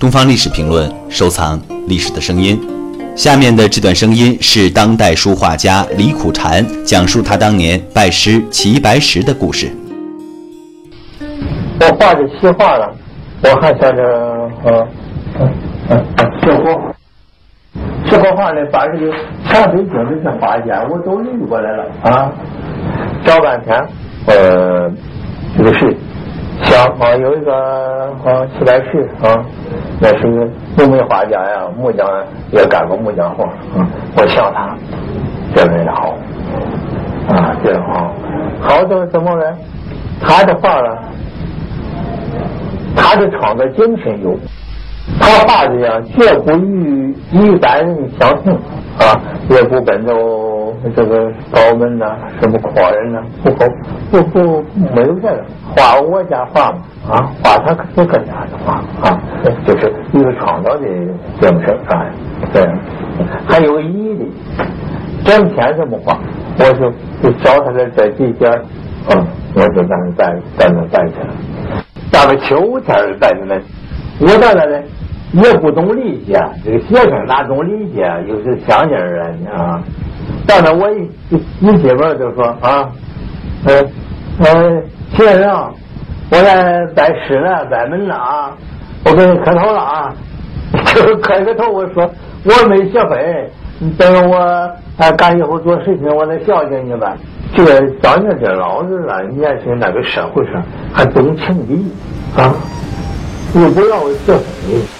东方历史评论，收藏历史的声音。下面的这段声音是当代书画家李苦禅讲述他当年拜师齐白石的故事。我画的西画了，我还想着呃嗯嗯学国学国画呢，把这个全北京这些画家我都认过来了啊，找半天呃这个谁？啊，有一个啊，齐白石啊，那是个木画家呀，木匠也干过木匠活啊。我想他，这人好啊，这人好，好的怎么呢？他的画呢，他的创作精神有，他画的呀，绝不与一般人相同啊，也不跟着。这个高门呐，什么阔人呐，不不不不没有这个画我家画嘛啊，画他自个家的画啊，就是一个创造的精神啊，对，还有个义的，整天这么画，我就就找他的这几件嗯，我就在那摆在那待去了。到了秋天待在那，我到那呢也不懂理解，这个学生哪懂理解？又是乡间人啊。到那我一一进门就说啊，呃呃，先生，我来拜师了，拜门了啊，我给你磕头了啊，就是磕个头，我说我没学会，等我啊干以后做事情，我再孝敬你吧。这个当年这老人啊，年轻那个社会上还懂情义啊，又不要学会。